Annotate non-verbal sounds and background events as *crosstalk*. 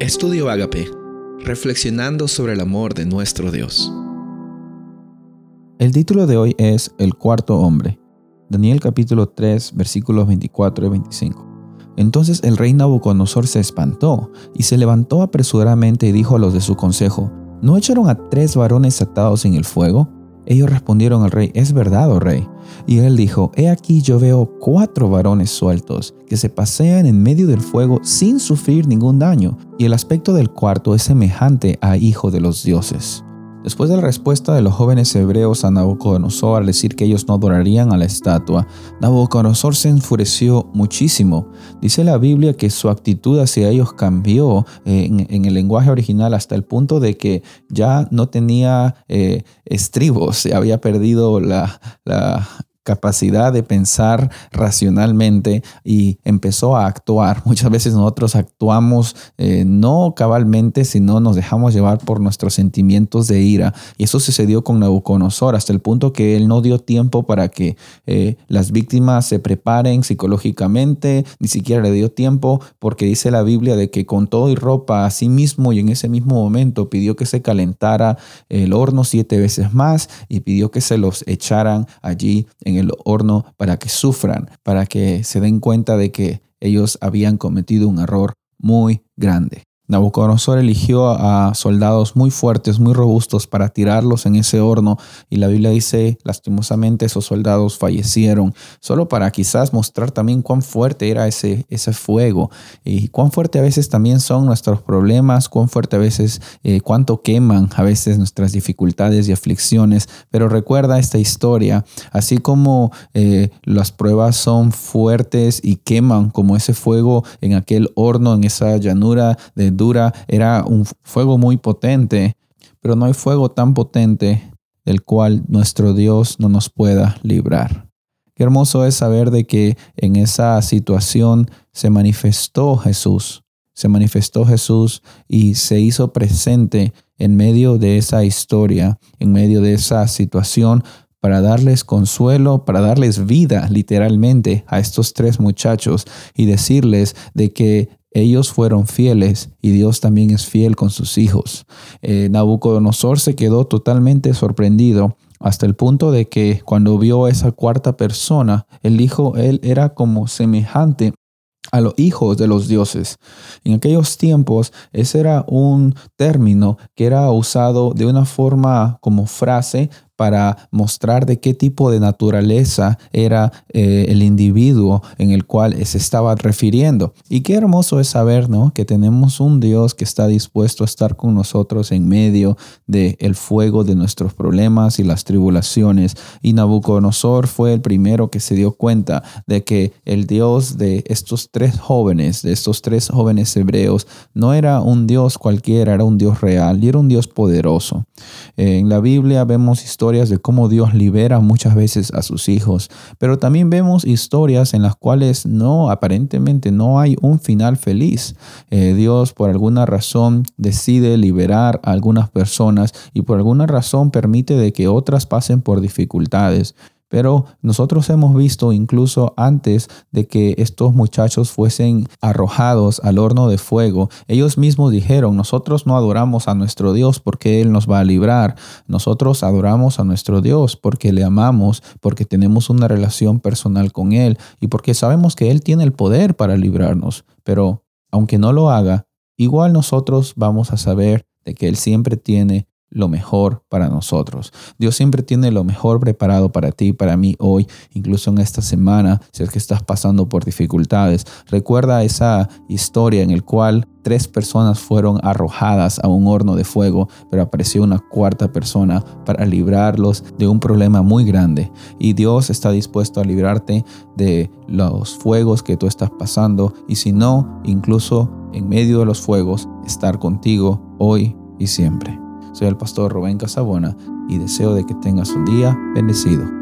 Estudio Agape, reflexionando sobre el amor de nuestro Dios. El título de hoy es El cuarto hombre. Daniel capítulo 3 versículos 24 y 25. Entonces el rey Nabucodonosor se espantó y se levantó apresuradamente y dijo a los de su consejo, ¿no echaron a tres varones atados en el fuego? Ellos respondieron al rey, es verdad, oh rey. Y él dijo, he aquí yo veo cuatro varones sueltos que se pasean en medio del fuego sin sufrir ningún daño, y el aspecto del cuarto es semejante a hijo de los dioses. Después de la respuesta de los jóvenes hebreos a Nabucodonosor al decir que ellos no adorarían a la estatua, Nabucodonosor se enfureció muchísimo. Dice la Biblia que su actitud hacia ellos cambió eh, en, el lenguaje original hasta el punto de que ya no tenía eh, estribos, había perdido la, la capacidad de pensar racionalmente y empezó a actuar. *laughs* Muchas veces nosotros actuamos eh, no cabalmente, sino nos dejamos llevar por nuestros sentimientos de ira. Y eso sucedió con Nabucodonosor hasta el punto que él no dio tiempo para que eh, las víctimas se preparen psicológicamente, ni siquiera le dio tiempo porque dice la Biblia de que con todo y ropa a sí mismo y en ese mismo momento pidió que se calentara el horno siete veces más y pidió que se los echaran allí el horno para que sufran, para que se den cuenta de que ellos habían cometido un error muy grande. Nabucodonosor eligió a soldados muy fuertes, muy robustos para tirarlos en ese horno y la Biblia dice, lastimosamente esos soldados fallecieron, solo para quizás mostrar también cuán fuerte era ese, ese fuego y cuán fuerte a veces también son nuestros problemas, cuán fuerte a veces, eh, cuánto queman a veces nuestras dificultades y aflicciones. Pero recuerda esta historia, así como eh, las pruebas son fuertes y queman como ese fuego en aquel horno, en esa llanura de era un fuego muy potente, pero no hay fuego tan potente del cual nuestro Dios no nos pueda librar. Qué hermoso es saber de que en esa situación se manifestó Jesús, se manifestó Jesús y se hizo presente en medio de esa historia, en medio de esa situación, para darles consuelo, para darles vida literalmente a estos tres muchachos y decirles de que ellos fueron fieles y Dios también es fiel con sus hijos. Eh, Nabucodonosor se quedó totalmente sorprendido hasta el punto de que cuando vio a esa cuarta persona, él dijo, él era como semejante a los hijos de los dioses. En aquellos tiempos, ese era un término que era usado de una forma como frase para mostrar de qué tipo de naturaleza era eh, el individuo en el cual se estaba refiriendo. Y qué hermoso es saber, ¿no? Que tenemos un Dios que está dispuesto a estar con nosotros en medio del el fuego de nuestros problemas y las tribulaciones. Y Nabucodonosor fue el primero que se dio cuenta de que el Dios de estos tres jóvenes, de estos tres jóvenes hebreos, no era un Dios cualquiera, era un Dios real y era un Dios poderoso. En la Biblia vemos historias de cómo Dios libera muchas veces a sus hijos, pero también vemos historias en las cuales no, aparentemente no hay un final feliz. Eh, Dios por alguna razón decide liberar a algunas personas y por alguna razón permite de que otras pasen por dificultades. Pero nosotros hemos visto incluso antes de que estos muchachos fuesen arrojados al horno de fuego, ellos mismos dijeron, nosotros no adoramos a nuestro Dios porque Él nos va a librar, nosotros adoramos a nuestro Dios porque le amamos, porque tenemos una relación personal con Él y porque sabemos que Él tiene el poder para librarnos. Pero aunque no lo haga, igual nosotros vamos a saber de que Él siempre tiene lo mejor para nosotros. Dios siempre tiene lo mejor preparado para ti, para mí hoy, incluso en esta semana, si es que estás pasando por dificultades. Recuerda esa historia en el cual tres personas fueron arrojadas a un horno de fuego, pero apareció una cuarta persona para librarlos de un problema muy grande. Y Dios está dispuesto a librarte de los fuegos que tú estás pasando y si no, incluso en medio de los fuegos, estar contigo hoy y siempre. Soy el pastor Rubén Casabona y deseo de que tengas un día bendecido.